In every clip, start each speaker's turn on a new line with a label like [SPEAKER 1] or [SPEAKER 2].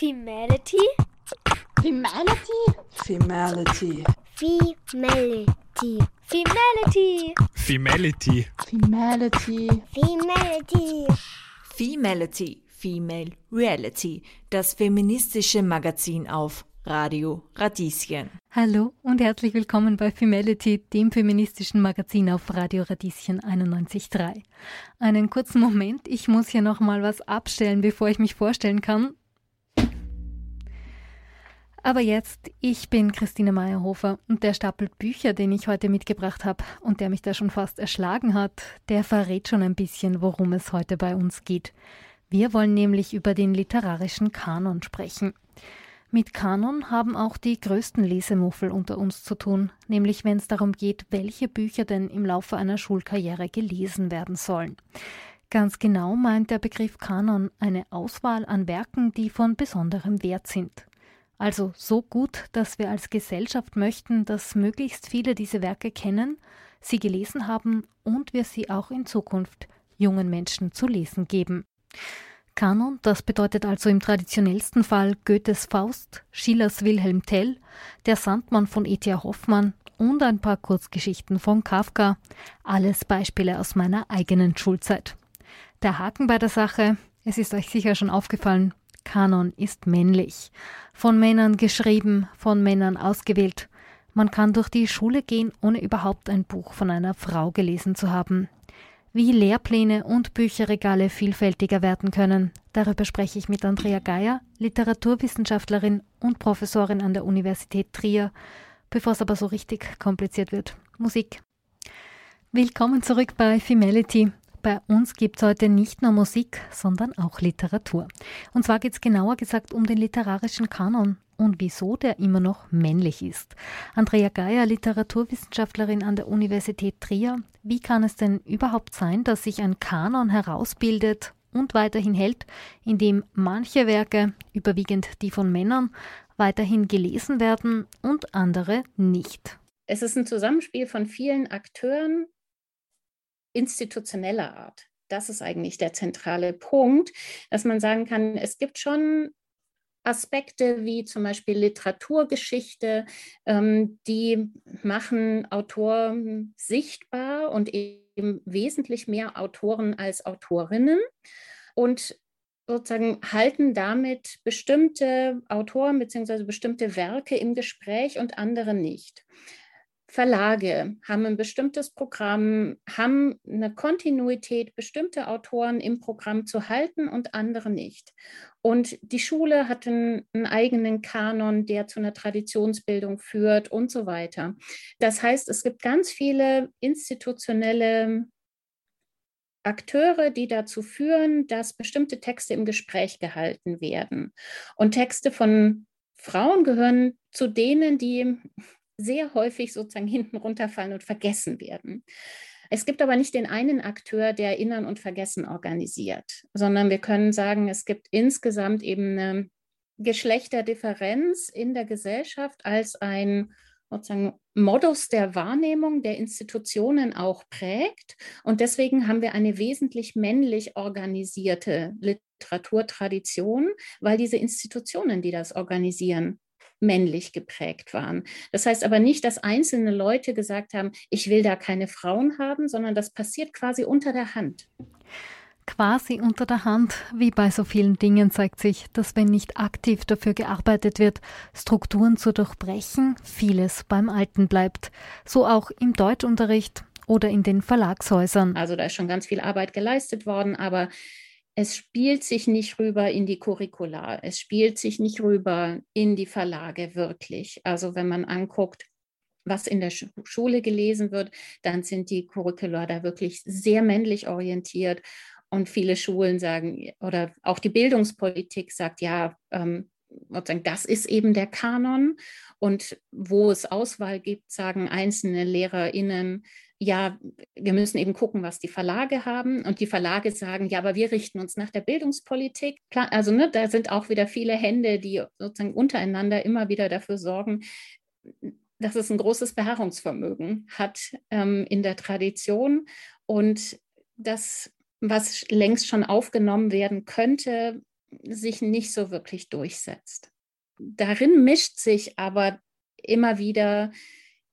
[SPEAKER 1] Femality?
[SPEAKER 2] Femality?
[SPEAKER 3] Femality.
[SPEAKER 1] Femality. Femality.
[SPEAKER 4] Femality.
[SPEAKER 2] Femality.
[SPEAKER 1] Femality.
[SPEAKER 5] Femality, Female Reality, das feministische Magazin auf Radio Radieschen.
[SPEAKER 6] Hallo und herzlich willkommen bei Femality, dem feministischen Magazin auf Radio Radieschen 91.3. Einen kurzen Moment, ich muss hier noch mal was abstellen, bevor ich mich vorstellen kann. Aber jetzt, ich bin Christine Meyerhofer und der Stapel Bücher, den ich heute mitgebracht habe und der mich da schon fast erschlagen hat, der verrät schon ein bisschen, worum es heute bei uns geht. Wir wollen nämlich über den literarischen Kanon sprechen. Mit Kanon haben auch die größten Lesemuffel unter uns zu tun, nämlich wenn es darum geht, welche Bücher denn im Laufe einer Schulkarriere gelesen werden sollen. Ganz genau meint der Begriff Kanon eine Auswahl an Werken, die von besonderem Wert sind. Also so gut, dass wir als Gesellschaft möchten, dass möglichst viele diese Werke kennen, sie gelesen haben und wir sie auch in Zukunft jungen Menschen zu lesen geben. Kanon, das bedeutet also im traditionellsten Fall Goethes Faust, Schillers Wilhelm Tell, Der Sandmann von E.T.A. Hoffmann und ein paar Kurzgeschichten von Kafka, alles Beispiele aus meiner eigenen Schulzeit. Der Haken bei der Sache, es ist euch sicher schon aufgefallen, Kanon ist männlich. Von Männern geschrieben, von Männern ausgewählt. Man kann durch die Schule gehen, ohne überhaupt ein Buch von einer Frau gelesen zu haben. Wie Lehrpläne und Bücherregale vielfältiger werden können, darüber spreche ich mit Andrea Geier, Literaturwissenschaftlerin und Professorin an der Universität Trier. Bevor es aber so richtig kompliziert wird. Musik. Willkommen zurück bei Femality. Bei uns gibt es heute nicht nur Musik, sondern auch Literatur. Und zwar geht es genauer gesagt um den literarischen Kanon und wieso der immer noch männlich ist. Andrea Geier, Literaturwissenschaftlerin an der Universität Trier. Wie kann es denn überhaupt sein, dass sich ein Kanon herausbildet und weiterhin hält, in dem manche Werke, überwiegend die von Männern, weiterhin gelesen werden und andere nicht?
[SPEAKER 7] Es ist ein Zusammenspiel von vielen Akteuren, institutioneller Art. Das ist eigentlich der zentrale Punkt, dass man sagen kann, es gibt schon Aspekte wie zum Beispiel Literaturgeschichte, ähm, die machen Autoren sichtbar und eben wesentlich mehr Autoren als Autorinnen und sozusagen halten damit bestimmte Autoren bzw. bestimmte Werke im Gespräch und andere nicht. Verlage haben ein bestimmtes Programm, haben eine Kontinuität, bestimmte Autoren im Programm zu halten und andere nicht. Und die Schule hat einen, einen, eigenen Kanon, der zu einer Traditionsbildung führt und so weiter. Das heißt, es gibt ganz viele institutionelle Akteure, die dazu führen, dass bestimmte Texte im Gespräch gehalten werden. Und Texte von Frauen gehören zu denen, die sehr häufig sozusagen hinten runterfallen und vergessen werden. Es gibt aber nicht den einen Akteur, der Erinnern und Vergessen organisiert, sondern wir können sagen, es gibt insgesamt eben eine Geschlechterdifferenz in der Gesellschaft als ein sozusagen Modus der Wahrnehmung der Institutionen auch prägt. Und deswegen haben wir eine wesentlich männlich organisierte Literaturtradition, weil diese Institutionen, die das organisieren, männlich geprägt waren. Das heißt aber nicht, dass einzelne Leute gesagt haben, ich will da keine Frauen haben, sondern das passiert quasi unter der Hand.
[SPEAKER 6] Quasi unter der Hand, wie bei so vielen Dingen zeigt sich, dass wenn nicht aktiv dafür gearbeitet wird, Strukturen zu durchbrechen, vieles beim Alten bleibt. So auch im Deutschunterricht oder in den Verlagshäusern.
[SPEAKER 7] Also da ist schon ganz viel Arbeit geleistet worden, aber es spielt sich nicht rüber in die Curricula, es spielt sich nicht rüber in die Verlage wirklich. Also wenn man anguckt, was in der Schule gelesen wird, dann sind die Curricula da wirklich sehr männlich orientiert. Und viele Schulen sagen, oder auch die Bildungspolitik sagt, ja, ähm, das ist eben der Kanon. Und wo es Auswahl gibt, sagen einzelne LehrerInnen, ja, wir müssen eben gucken, was die Verlage haben. Und die Verlage sagen, ja, aber wir richten uns nach der Bildungspolitik. Also ne, da sind auch wieder viele Hände, die sozusagen untereinander immer wieder dafür sorgen, dass es ein großes Beharrungsvermögen hat ähm, in der Tradition. Und das, was längst schon aufgenommen werden könnte, sich nicht so wirklich durchsetzt. Darin mischt sich aber immer wieder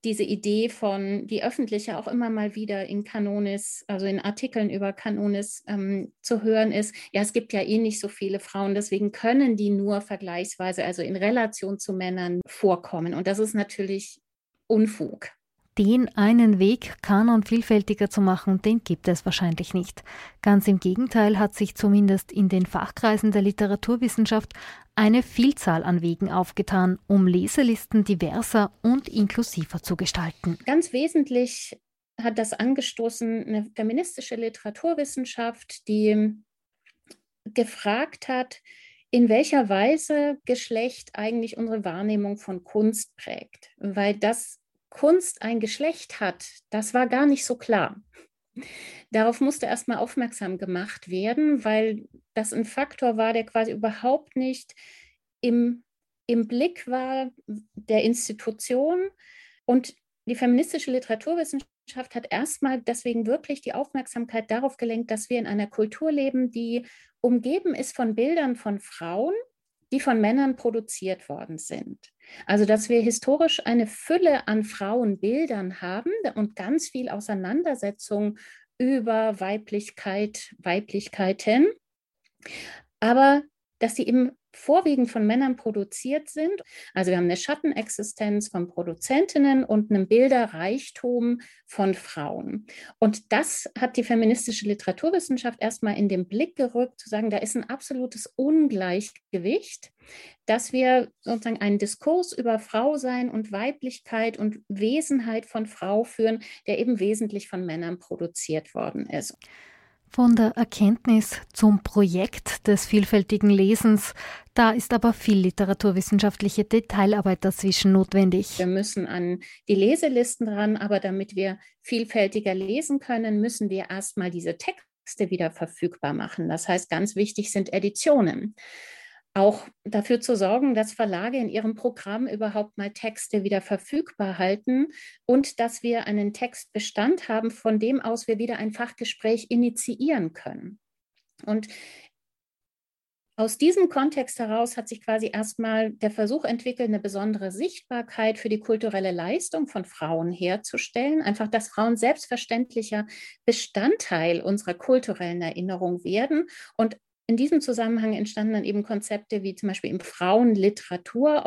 [SPEAKER 7] diese Idee von, die öffentliche auch immer mal wieder in Kanonis, also in Artikeln über Kanonis ähm, zu hören ist, ja, es gibt ja eh nicht so viele Frauen, deswegen können die nur vergleichsweise, also in Relation zu Männern vorkommen. Und das ist natürlich Unfug.
[SPEAKER 6] Den einen Weg, Kanon vielfältiger zu machen, den gibt es wahrscheinlich nicht. Ganz im Gegenteil hat sich zumindest in den Fachkreisen der Literaturwissenschaft eine Vielzahl an Wegen aufgetan, um Leselisten diverser und inklusiver zu gestalten.
[SPEAKER 7] Ganz wesentlich hat das angestoßen eine feministische Literaturwissenschaft, die gefragt hat, in welcher Weise Geschlecht eigentlich unsere Wahrnehmung von Kunst prägt, weil das Kunst ein Geschlecht hat, das war gar nicht so klar. Darauf musste erstmal aufmerksam gemacht werden, weil das ein Faktor war, der quasi überhaupt nicht im, im Blick war der Institution. Und die feministische Literaturwissenschaft hat erstmal deswegen wirklich die Aufmerksamkeit darauf gelenkt, dass wir in einer Kultur leben, die umgeben ist von Bildern von Frauen, die von Männern produziert worden sind. Also, dass wir historisch eine Fülle an Frauenbildern haben und ganz viel Auseinandersetzung über Weiblichkeit, Weiblichkeiten, aber dass sie eben vorwiegend von Männern produziert sind. Also wir haben eine Schattenexistenz von Produzentinnen und einen Bilderreichtum von Frauen. Und das hat die feministische Literaturwissenschaft erstmal in den Blick gerückt, zu sagen, da ist ein absolutes Ungleichgewicht, dass wir sozusagen einen Diskurs über Frausein und Weiblichkeit und Wesenheit von Frau führen, der eben wesentlich von Männern produziert worden ist.
[SPEAKER 6] Von der Erkenntnis zum Projekt des vielfältigen Lesens, da ist aber viel literaturwissenschaftliche Detailarbeit dazwischen notwendig.
[SPEAKER 7] Wir müssen an die Leselisten ran, aber damit wir vielfältiger lesen können, müssen wir erstmal diese Texte wieder verfügbar machen. Das heißt, ganz wichtig sind Editionen auch dafür zu sorgen, dass Verlage in ihrem Programm überhaupt mal Texte wieder verfügbar halten und dass wir einen Textbestand haben, von dem aus wir wieder ein Fachgespräch initiieren können. Und aus diesem Kontext heraus hat sich quasi erstmal der Versuch entwickelt, eine besondere Sichtbarkeit für die kulturelle Leistung von Frauen herzustellen. Einfach, dass Frauen selbstverständlicher Bestandteil unserer kulturellen Erinnerung werden und in diesem Zusammenhang entstanden dann eben Konzepte wie zum Beispiel im Frauenliteratur,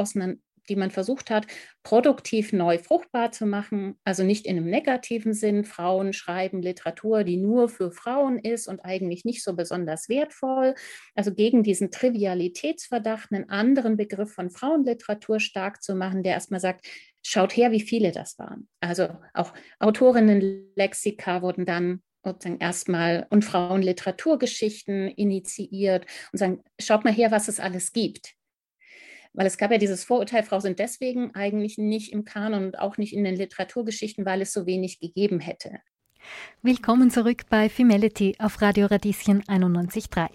[SPEAKER 7] die man versucht hat, produktiv neu fruchtbar zu machen. Also nicht in einem negativen Sinn, Frauen schreiben Literatur, die nur für Frauen ist und eigentlich nicht so besonders wertvoll. Also gegen diesen Trivialitätsverdacht einen anderen Begriff von Frauenliteratur stark zu machen, der erstmal sagt, schaut her, wie viele das waren. Also auch Autorinnenlexika wurden dann sozusagen erstmal und Frauenliteraturgeschichten initiiert und sagen, schaut mal her, was es alles gibt. Weil es gab ja dieses Vorurteil, Frauen sind deswegen eigentlich nicht im Kanon und auch nicht in den Literaturgeschichten, weil es so wenig gegeben hätte.
[SPEAKER 6] Willkommen zurück bei Femality auf Radio Radieschen 91.3.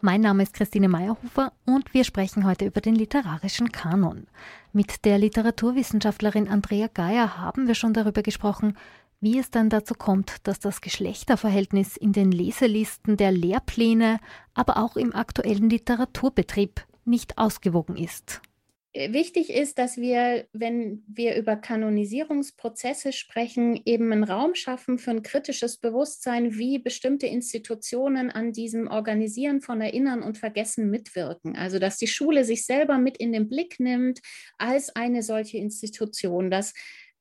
[SPEAKER 6] Mein Name ist Christine Meyerhofer und wir sprechen heute über den literarischen Kanon. Mit der Literaturwissenschaftlerin Andrea Geier haben wir schon darüber gesprochen, wie es dann dazu kommt, dass das Geschlechterverhältnis in den Leselisten der Lehrpläne, aber auch im aktuellen Literaturbetrieb nicht ausgewogen ist.
[SPEAKER 7] Wichtig ist, dass wir, wenn wir über Kanonisierungsprozesse sprechen, eben einen Raum schaffen für ein kritisches Bewusstsein, wie bestimmte Institutionen an diesem Organisieren von Erinnern und Vergessen mitwirken. Also, dass die Schule sich selber mit in den Blick nimmt als eine solche Institution, dass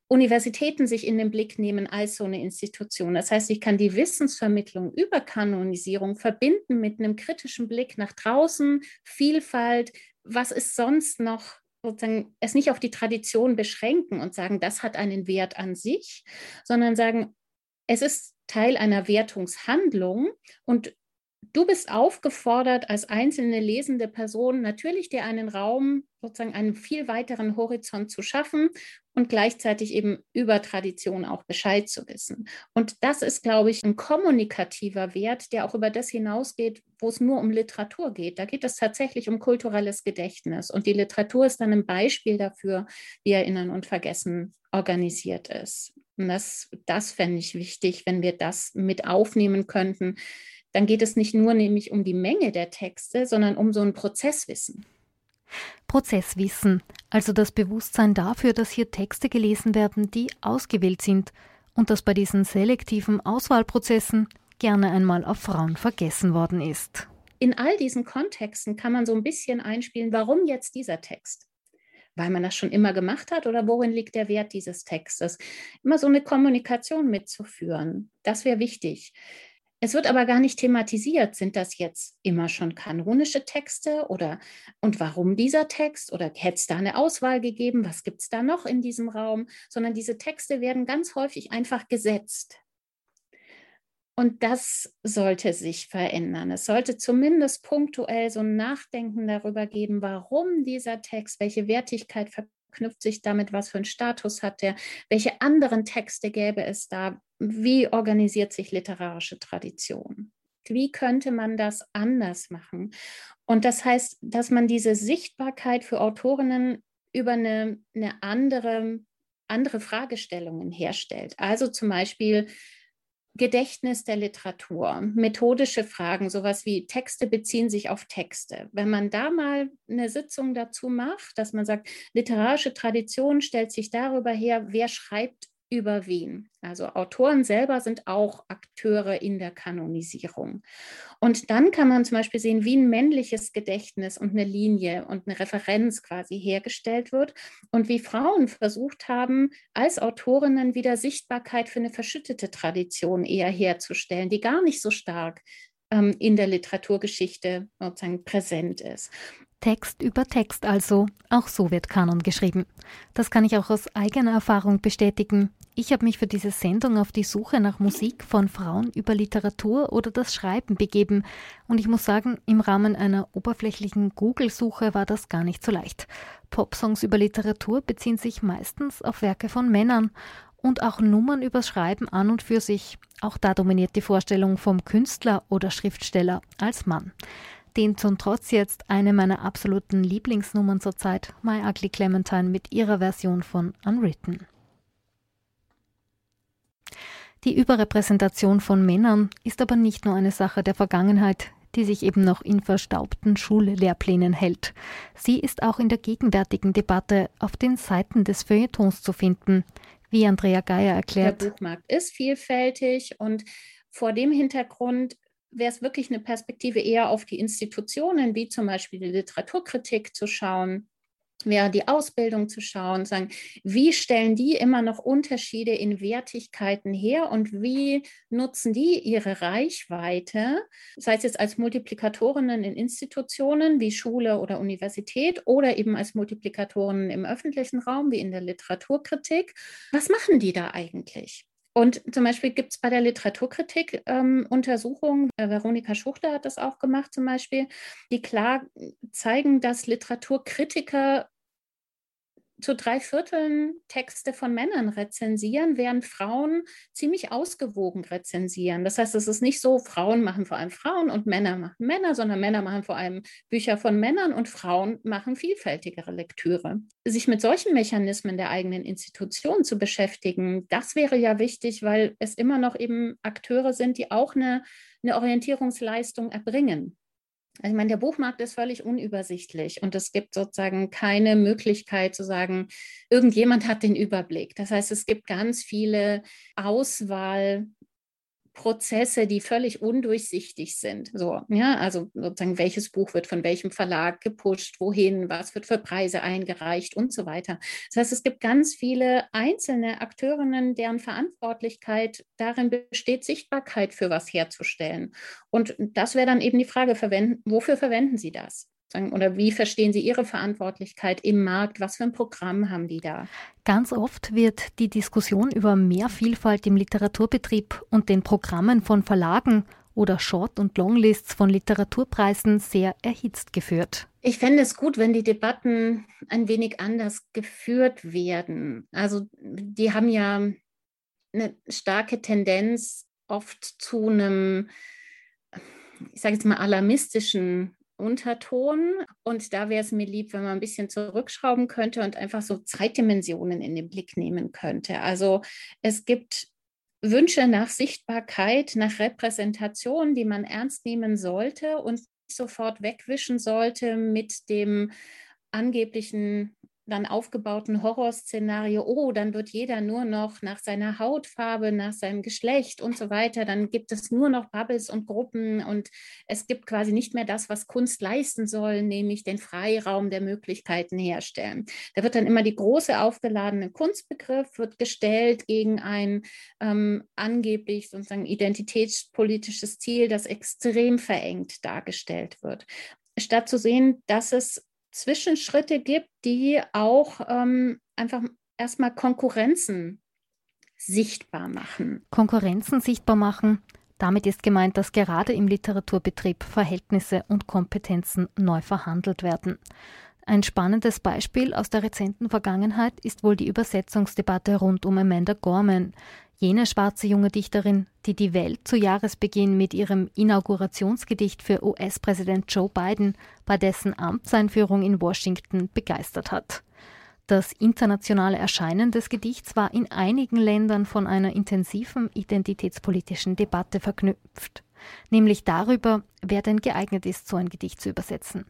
[SPEAKER 7] Universitäten sich in den Blick nehmen als so eine Institution. Das heißt, ich kann die Wissensvermittlung über Kanonisierung verbinden mit einem kritischen Blick nach draußen, Vielfalt, was ist sonst noch sozusagen es nicht auf die Tradition beschränken und sagen, das hat einen Wert an sich, sondern sagen, es ist Teil einer Wertungshandlung und Du bist aufgefordert, als einzelne lesende Person natürlich dir einen Raum, sozusagen einen viel weiteren Horizont zu schaffen und gleichzeitig eben über Tradition auch Bescheid zu wissen. Und das ist, glaube ich, ein kommunikativer Wert, der auch über das hinausgeht, wo es nur um Literatur geht. Da geht es tatsächlich um kulturelles Gedächtnis. Und die Literatur ist dann ein Beispiel dafür, wie Erinnern und Vergessen organisiert ist. Und das, das fände ich wichtig, wenn wir das mit aufnehmen könnten dann geht es nicht nur nämlich um die Menge der Texte, sondern um so ein Prozesswissen.
[SPEAKER 6] Prozesswissen, also das Bewusstsein dafür, dass hier Texte gelesen werden, die ausgewählt sind und dass bei diesen selektiven Auswahlprozessen gerne einmal auf Frauen vergessen worden ist.
[SPEAKER 7] In all diesen Kontexten kann man so ein bisschen einspielen, warum jetzt dieser Text? Weil man das schon immer gemacht hat oder worin liegt der Wert dieses Textes? Immer so eine Kommunikation mitzuführen, das wäre wichtig. Es wird aber gar nicht thematisiert, sind das jetzt immer schon kanonische Texte oder und warum dieser Text oder hätte es da eine Auswahl gegeben, was gibt es da noch in diesem Raum, sondern diese Texte werden ganz häufig einfach gesetzt. Und das sollte sich verändern. Es sollte zumindest punktuell so ein Nachdenken darüber geben, warum dieser Text, welche Wertigkeit verknüpft sich damit, was für einen Status hat der, welche anderen Texte gäbe es da, wie organisiert sich literarische Tradition? Wie könnte man das anders machen? Und das heißt, dass man diese Sichtbarkeit für Autorinnen über eine, eine andere, andere Fragestellungen herstellt. Also zum Beispiel Gedächtnis der Literatur, methodische Fragen, sowas wie Texte beziehen sich auf Texte. Wenn man da mal eine Sitzung dazu macht, dass man sagt, literarische Tradition stellt sich darüber her, wer schreibt über wen. Also Autoren selber sind auch Akteure in der Kanonisierung. Und dann kann man zum Beispiel sehen, wie ein männliches Gedächtnis und eine Linie und eine Referenz quasi hergestellt wird und wie Frauen versucht haben, als Autorinnen wieder Sichtbarkeit für eine verschüttete Tradition eher herzustellen, die gar nicht so stark ähm, in der Literaturgeschichte sozusagen präsent ist.
[SPEAKER 6] Text über Text also. Auch so wird Kanon geschrieben. Das kann ich auch aus eigener Erfahrung bestätigen. Ich habe mich für diese Sendung auf die Suche nach Musik von Frauen über Literatur oder das Schreiben begeben. Und ich muss sagen, im Rahmen einer oberflächlichen Google-Suche war das gar nicht so leicht. Popsongs über Literatur beziehen sich meistens auf Werke von Männern und auch Nummern übers Schreiben an und für sich. Auch da dominiert die Vorstellung vom Künstler oder Schriftsteller als Mann den zum Trotz jetzt eine meiner absoluten Lieblingsnummern zurzeit, My Ugly Clementine mit ihrer Version von Unwritten. Die Überrepräsentation von Männern ist aber nicht nur eine Sache der Vergangenheit, die sich eben noch in verstaubten Schullehrplänen hält. Sie ist auch in der gegenwärtigen Debatte auf den Seiten des Feuilletons zu finden, wie Andrea Geier erklärt.
[SPEAKER 7] Der Buchmarkt ist vielfältig und vor dem Hintergrund wäre es wirklich eine Perspektive eher auf die Institutionen, wie zum Beispiel die Literaturkritik zu schauen, wäre die Ausbildung zu schauen, sagen, wie stellen die immer noch Unterschiede in Wertigkeiten her und wie nutzen die ihre Reichweite, sei es jetzt als Multiplikatorinnen in Institutionen wie Schule oder Universität oder eben als Multiplikatorinnen im öffentlichen Raum wie in der Literaturkritik. Was machen die da eigentlich? Und zum Beispiel gibt es bei der Literaturkritik ähm, Untersuchungen, äh, Veronika Schuchter hat das auch gemacht zum Beispiel, die klar zeigen, dass Literaturkritiker zu drei Vierteln Texte von Männern rezensieren, während Frauen ziemlich ausgewogen rezensieren. Das heißt, es ist nicht so, Frauen machen vor allem Frauen und Männer machen Männer, sondern Männer machen vor allem Bücher von Männern und Frauen machen vielfältigere Lektüre. Sich mit solchen Mechanismen der eigenen Institution zu beschäftigen, das wäre ja wichtig, weil es immer noch eben Akteure sind, die auch eine, eine Orientierungsleistung erbringen. Also ich meine, der Buchmarkt ist völlig unübersichtlich und es gibt sozusagen keine Möglichkeit zu sagen, irgendjemand hat den Überblick. Das heißt, es gibt ganz viele Auswahl Prozesse, die völlig undurchsichtig sind. So, ja, also sozusagen, welches Buch wird von welchem Verlag gepusht, wohin, was wird für Preise eingereicht und so weiter. Das heißt, es gibt ganz viele einzelne Akteurinnen, deren Verantwortlichkeit darin besteht, Sichtbarkeit für was herzustellen. Und das wäre dann eben die Frage, verwenden, wofür verwenden Sie das? Oder wie verstehen Sie Ihre Verantwortlichkeit im Markt? Was für ein Programm haben die da?
[SPEAKER 6] Ganz oft wird die Diskussion über mehr Vielfalt im Literaturbetrieb und den Programmen von Verlagen oder Short- und Longlists von Literaturpreisen sehr erhitzt geführt.
[SPEAKER 7] Ich fände es gut, wenn die Debatten ein wenig anders geführt werden. Also die haben ja eine starke Tendenz oft zu einem, ich sage jetzt mal, alarmistischen Unterton. Und da wäre es mir lieb, wenn man ein bisschen zurückschrauben könnte und einfach so Zeitdimensionen in den Blick nehmen könnte. Also es gibt Wünsche nach Sichtbarkeit, nach Repräsentation, die man ernst nehmen sollte und sofort wegwischen sollte mit dem angeblichen dann aufgebauten Horrorszenario, oh, dann wird jeder nur noch nach seiner Hautfarbe, nach seinem Geschlecht und so weiter, dann gibt es nur noch Bubbles und Gruppen und es gibt quasi nicht mehr das, was Kunst leisten soll, nämlich den Freiraum der Möglichkeiten herstellen. Da wird dann immer die große aufgeladene Kunstbegriff wird gestellt gegen ein ähm, angeblich sozusagen identitätspolitisches Ziel, das extrem verengt dargestellt wird statt zu sehen, dass es Zwischenschritte gibt, die auch ähm, einfach erstmal Konkurrenzen sichtbar machen.
[SPEAKER 6] Konkurrenzen sichtbar machen. Damit ist gemeint, dass gerade im Literaturbetrieb Verhältnisse und Kompetenzen neu verhandelt werden. Ein spannendes Beispiel aus der rezenten Vergangenheit ist wohl die Übersetzungsdebatte rund um Amanda Gorman, Jene schwarze junge Dichterin, die die Welt zu Jahresbeginn mit ihrem Inaugurationsgedicht für US-Präsident Joe Biden bei dessen Amtseinführung in Washington begeistert hat. Das internationale Erscheinen des Gedichts war in einigen Ländern von einer intensiven identitätspolitischen Debatte verknüpft, nämlich darüber, wer denn geeignet ist, so ein Gedicht zu übersetzen.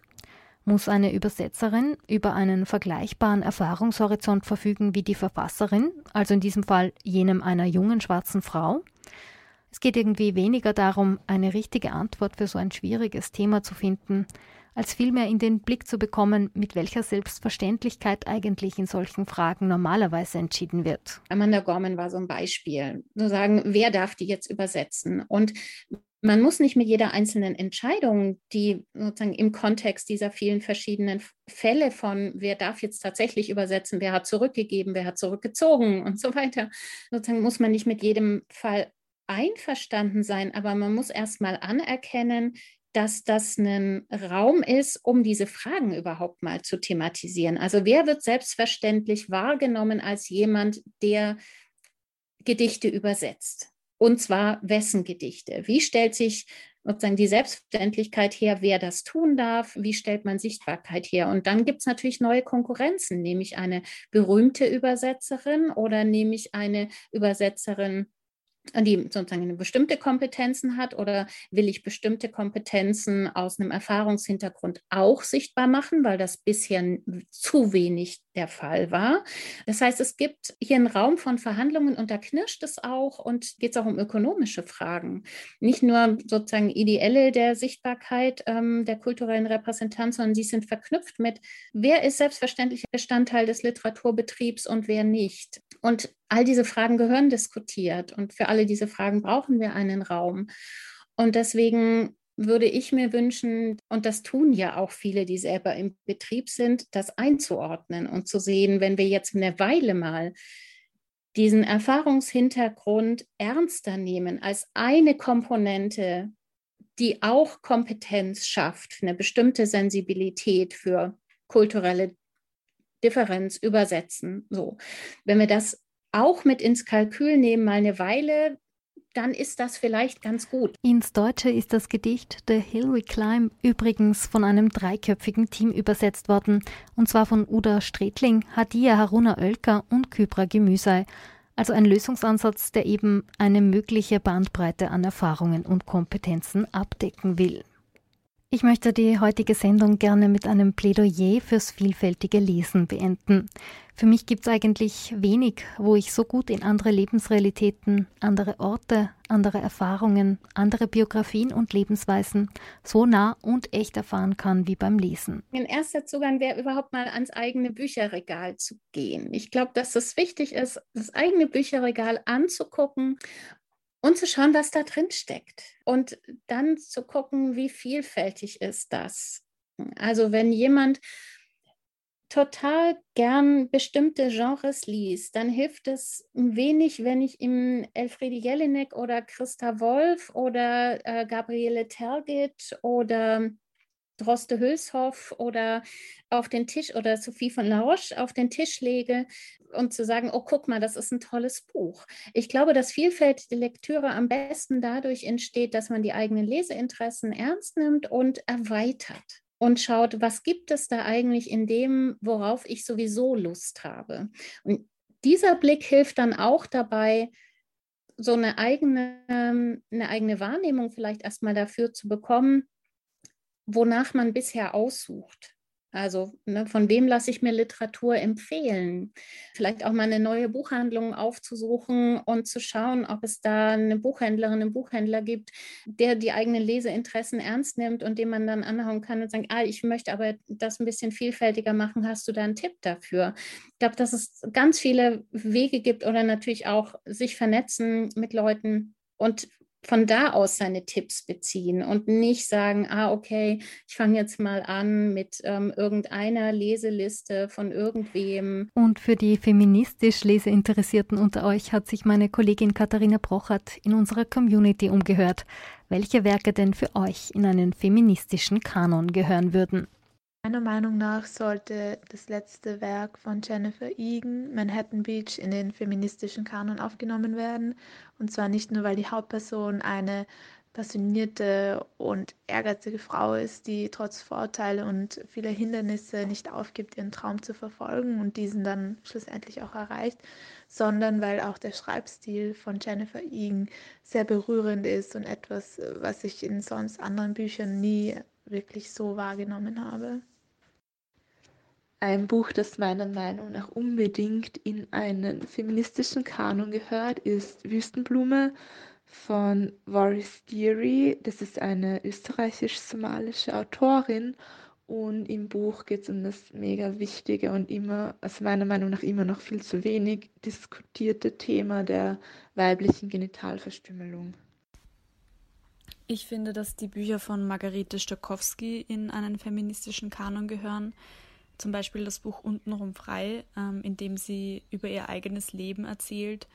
[SPEAKER 6] Muss eine Übersetzerin über einen vergleichbaren Erfahrungshorizont verfügen wie die Verfasserin, also in diesem Fall jenem einer jungen schwarzen Frau? Es geht irgendwie weniger darum, eine richtige Antwort für so ein schwieriges Thema zu finden, als vielmehr in den Blick zu bekommen, mit welcher Selbstverständlichkeit eigentlich in solchen Fragen normalerweise entschieden wird.
[SPEAKER 7] Amanda Gorman war so ein Beispiel. Zu sagen, wer darf die jetzt übersetzen? Und man muss nicht mit jeder einzelnen Entscheidung, die sozusagen im Kontext dieser vielen verschiedenen Fälle von, wer darf jetzt tatsächlich übersetzen, wer hat zurückgegeben, wer hat zurückgezogen und so weiter, sozusagen muss man nicht mit jedem Fall einverstanden sein, aber man muss erstmal anerkennen, dass das ein Raum ist, um diese Fragen überhaupt mal zu thematisieren. Also wer wird selbstverständlich wahrgenommen als jemand, der Gedichte übersetzt? Und zwar wessen Gedichte? Wie stellt sich sozusagen die Selbstverständlichkeit her, wer das tun darf? Wie stellt man Sichtbarkeit her? Und dann gibt es natürlich neue Konkurrenzen, nämlich eine berühmte Übersetzerin oder nämlich eine Übersetzerin, die sozusagen bestimmte Kompetenzen hat oder will ich bestimmte Kompetenzen aus einem Erfahrungshintergrund auch sichtbar machen, weil das bisher zu wenig der Fall war. Das heißt, es gibt hier einen Raum von Verhandlungen und da knirscht es auch und geht es auch um ökonomische Fragen. Nicht nur sozusagen ideelle der Sichtbarkeit ähm, der kulturellen Repräsentanz, sondern sie sind verknüpft mit, wer ist selbstverständlich Bestandteil des Literaturbetriebs und wer nicht. Und all diese Fragen gehören diskutiert und für alle diese Fragen brauchen wir einen Raum. Und deswegen würde ich mir wünschen, und das tun ja auch viele, die selber im Betrieb sind, das einzuordnen und zu sehen, wenn wir jetzt eine Weile mal diesen Erfahrungshintergrund ernster nehmen als eine Komponente, die auch Kompetenz schafft, eine bestimmte Sensibilität für kulturelle Differenz übersetzen. So, wenn wir das auch mit ins Kalkül nehmen, mal eine Weile, dann ist das vielleicht ganz gut.
[SPEAKER 6] Ins Deutsche ist das Gedicht The Hill We Climb übrigens von einem dreiköpfigen Team übersetzt worden, und zwar von Uda Stretling, Hadia Haruna Oelker und Kybra Gemüsei. Also ein Lösungsansatz, der eben eine mögliche Bandbreite an Erfahrungen und Kompetenzen abdecken will. Ich möchte die heutige Sendung gerne mit einem Plädoyer fürs vielfältige Lesen beenden. Für mich gibt es eigentlich wenig, wo ich so gut in andere Lebensrealitäten, andere Orte, andere Erfahrungen, andere Biografien und Lebensweisen so nah und echt erfahren kann wie beim Lesen.
[SPEAKER 7] Mein erster Zugang wäre überhaupt mal ans eigene Bücherregal zu gehen. Ich glaube, dass es wichtig ist, das eigene Bücherregal anzugucken und zu schauen, was da drin steckt. Und dann zu gucken, wie vielfältig ist das. Also wenn jemand total gern bestimmte Genres liest, dann hilft es wenig, wenn ich ihm Elfriede Jelinek oder Christa Wolf oder äh, Gabriele Tergit oder Droste Hülshoff oder auf den Tisch oder Sophie von La Roche auf den Tisch lege und zu sagen, oh, guck mal, das ist ein tolles Buch. Ich glaube, dass vielfältige Lektüre am besten dadurch entsteht, dass man die eigenen Leseinteressen ernst nimmt und erweitert und schaut, was gibt es da eigentlich in dem, worauf ich sowieso Lust habe. Und dieser Blick hilft dann auch dabei, so eine eigene, eine eigene Wahrnehmung vielleicht erstmal dafür zu bekommen, wonach man bisher aussucht. Also ne, von wem lasse ich mir Literatur empfehlen? Vielleicht auch mal eine neue Buchhandlung aufzusuchen und zu schauen, ob es da eine Buchhändlerin, einen Buchhändler gibt, der die eigenen Leseinteressen ernst nimmt und dem man dann anhauen kann und sagen, ah, ich möchte aber das ein bisschen vielfältiger machen. Hast du da einen Tipp dafür? Ich glaube, dass es ganz viele Wege gibt oder natürlich auch sich vernetzen mit Leuten und von da aus seine Tipps beziehen und nicht sagen, ah, okay, ich fange jetzt mal an mit ähm, irgendeiner Leseliste von irgendwem.
[SPEAKER 6] Und für die feministisch Leseinteressierten unter euch hat sich meine Kollegin Katharina Brochert in unserer Community umgehört, welche Werke denn für euch in einen feministischen Kanon gehören würden.
[SPEAKER 3] Meiner Meinung nach sollte das letzte Werk von Jennifer Egan, Manhattan Beach, in den feministischen Kanon aufgenommen werden. Und zwar nicht nur, weil die Hauptperson eine passionierte und ehrgeizige Frau ist, die trotz Vorteile und vieler Hindernisse nicht aufgibt, ihren Traum zu verfolgen und diesen dann schlussendlich auch erreicht, sondern weil auch der Schreibstil von Jennifer Egan sehr berührend ist und etwas, was ich in sonst anderen Büchern nie wirklich so wahrgenommen habe. Ein Buch, das meiner Meinung nach unbedingt in einen feministischen Kanon gehört, ist Wüstenblume von Waris Deary. Das ist eine österreichisch-somalische Autorin und im Buch geht es um das mega wichtige und immer, also meiner Meinung nach immer noch viel zu wenig diskutierte Thema der weiblichen Genitalverstümmelung.
[SPEAKER 4] Ich finde, dass die Bücher von Margarete Stokowski in einen feministischen Kanon gehören zum Beispiel das Buch Untenrum frei, ähm, in dem sie über ihr eigenes Leben erzählt.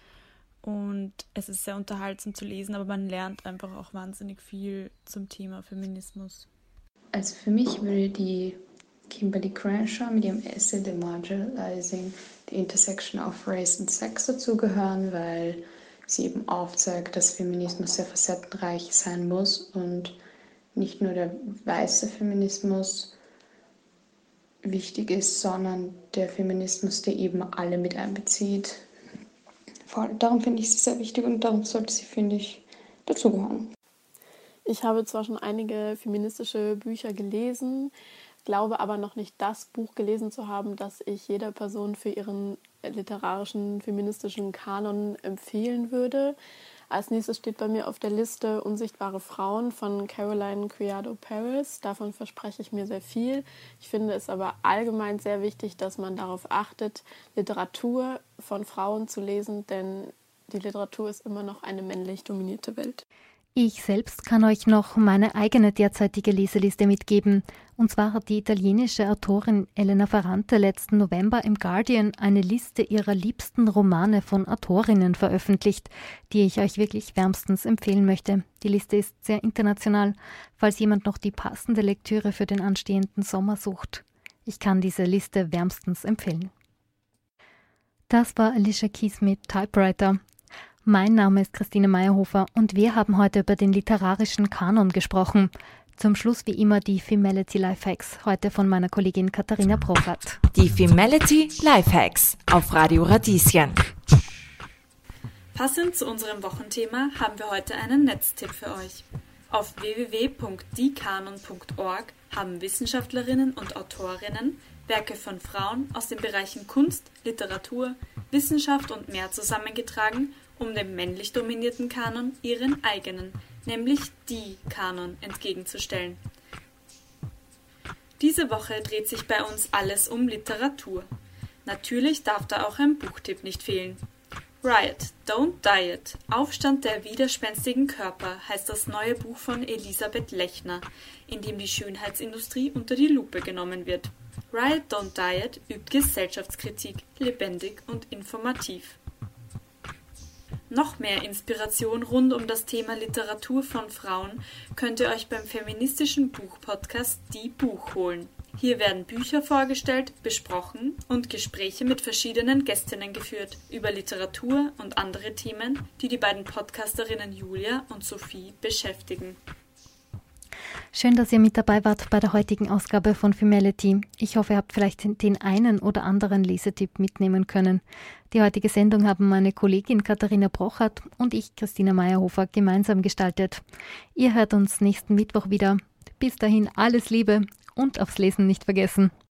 [SPEAKER 4] Und es ist sehr unterhaltsam zu lesen, aber man lernt einfach auch wahnsinnig viel zum Thema Feminismus.
[SPEAKER 8] Also für mich würde die Kimberly Crenshaw mit ihrem Essay Demarginalizing the Intersection of Race and Sex dazugehören, weil sie eben aufzeigt, dass Feminismus sehr facettenreich sein muss und nicht nur der weiße Feminismus wichtig ist, sondern der Feminismus, der eben alle mit einbezieht. Darum finde ich sie sehr wichtig und darum sollte sie, finde ich, dazugehören.
[SPEAKER 9] Ich habe zwar schon einige feministische Bücher gelesen, glaube aber noch nicht das Buch gelesen zu haben, das ich jeder Person für ihren literarischen feministischen Kanon empfehlen würde. Als nächstes steht bei mir auf der Liste Unsichtbare Frauen von Caroline Criado Paris. Davon verspreche ich mir sehr viel. Ich finde es aber allgemein sehr wichtig, dass man darauf achtet, Literatur von Frauen zu lesen, denn die Literatur ist immer noch eine männlich dominierte Welt.
[SPEAKER 6] Ich selbst kann euch noch meine eigene derzeitige Leseliste mitgeben. Und zwar hat die italienische Autorin Elena Ferrante letzten November im Guardian eine Liste ihrer liebsten Romane von Autorinnen veröffentlicht, die ich euch wirklich wärmstens empfehlen möchte. Die Liste ist sehr international, falls jemand noch die passende Lektüre für den anstehenden Sommer sucht. Ich kann diese Liste wärmstens empfehlen. Das war Alicia Keys mit Typewriter. Mein Name ist Christine Meyerhofer und wir haben heute über den literarischen Kanon gesprochen. Zum Schluss wie immer die Femality Lifehacks, heute von meiner Kollegin Katharina Brockert.
[SPEAKER 5] Die Femality Lifehacks auf Radio Radieschen.
[SPEAKER 4] Passend zu unserem Wochenthema haben wir heute einen Netztipp für euch. Auf www.diekanon.org haben Wissenschaftlerinnen und Autorinnen Werke von Frauen aus den Bereichen Kunst, Literatur, Wissenschaft und mehr zusammengetragen um dem männlich dominierten Kanon ihren eigenen, nämlich die Kanon, entgegenzustellen. Diese Woche dreht sich bei uns alles um Literatur. Natürlich darf da auch ein Buchtipp nicht fehlen. Riot, Don't Diet, Aufstand der widerspenstigen Körper heißt das neue Buch von Elisabeth Lechner, in dem die Schönheitsindustrie unter die Lupe genommen wird. Riot, Don't Diet übt Gesellschaftskritik, lebendig und informativ. Noch mehr Inspiration rund um das Thema Literatur von Frauen könnt ihr euch beim feministischen Buchpodcast Die Buch holen. Hier werden Bücher vorgestellt, besprochen und Gespräche mit verschiedenen Gästinnen geführt über Literatur und andere Themen, die die beiden Podcasterinnen Julia und Sophie beschäftigen.
[SPEAKER 6] Schön, dass ihr mit dabei wart bei der heutigen Ausgabe von Femality. Ich hoffe, ihr habt vielleicht den einen oder anderen Lesetipp mitnehmen können. Die heutige Sendung haben meine Kollegin Katharina Brochert und ich, Christina Meyerhofer, gemeinsam gestaltet. Ihr hört uns nächsten Mittwoch wieder. Bis dahin alles Liebe und aufs Lesen nicht vergessen.